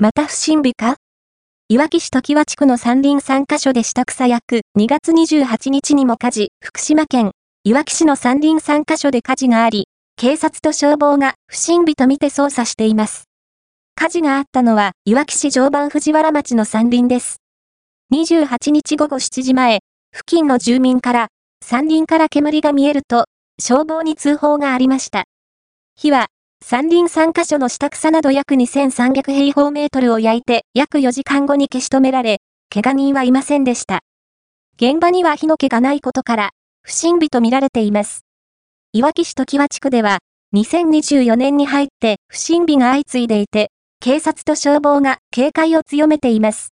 また不審火？かいわき市時和地区の山林3カ所で下草役2月28日にも火事、福島県、いわき市の山林3カ所で火事があり、警察と消防が不審火とみて捜査しています。火事があったのは、いわき市常磐藤原町の山林です。28日午後7時前、付近の住民から、山林から煙が見えると、消防に通報がありました。火は、山林3カ所の下草など約2300平方メートルを焼いて約4時間後に消し止められ、怪我人はいませんでした。現場には火の気がないことから、不審火とみられています。いわき市時和地区では、2024年に入って不審火が相次いでいて、警察と消防が警戒を強めています。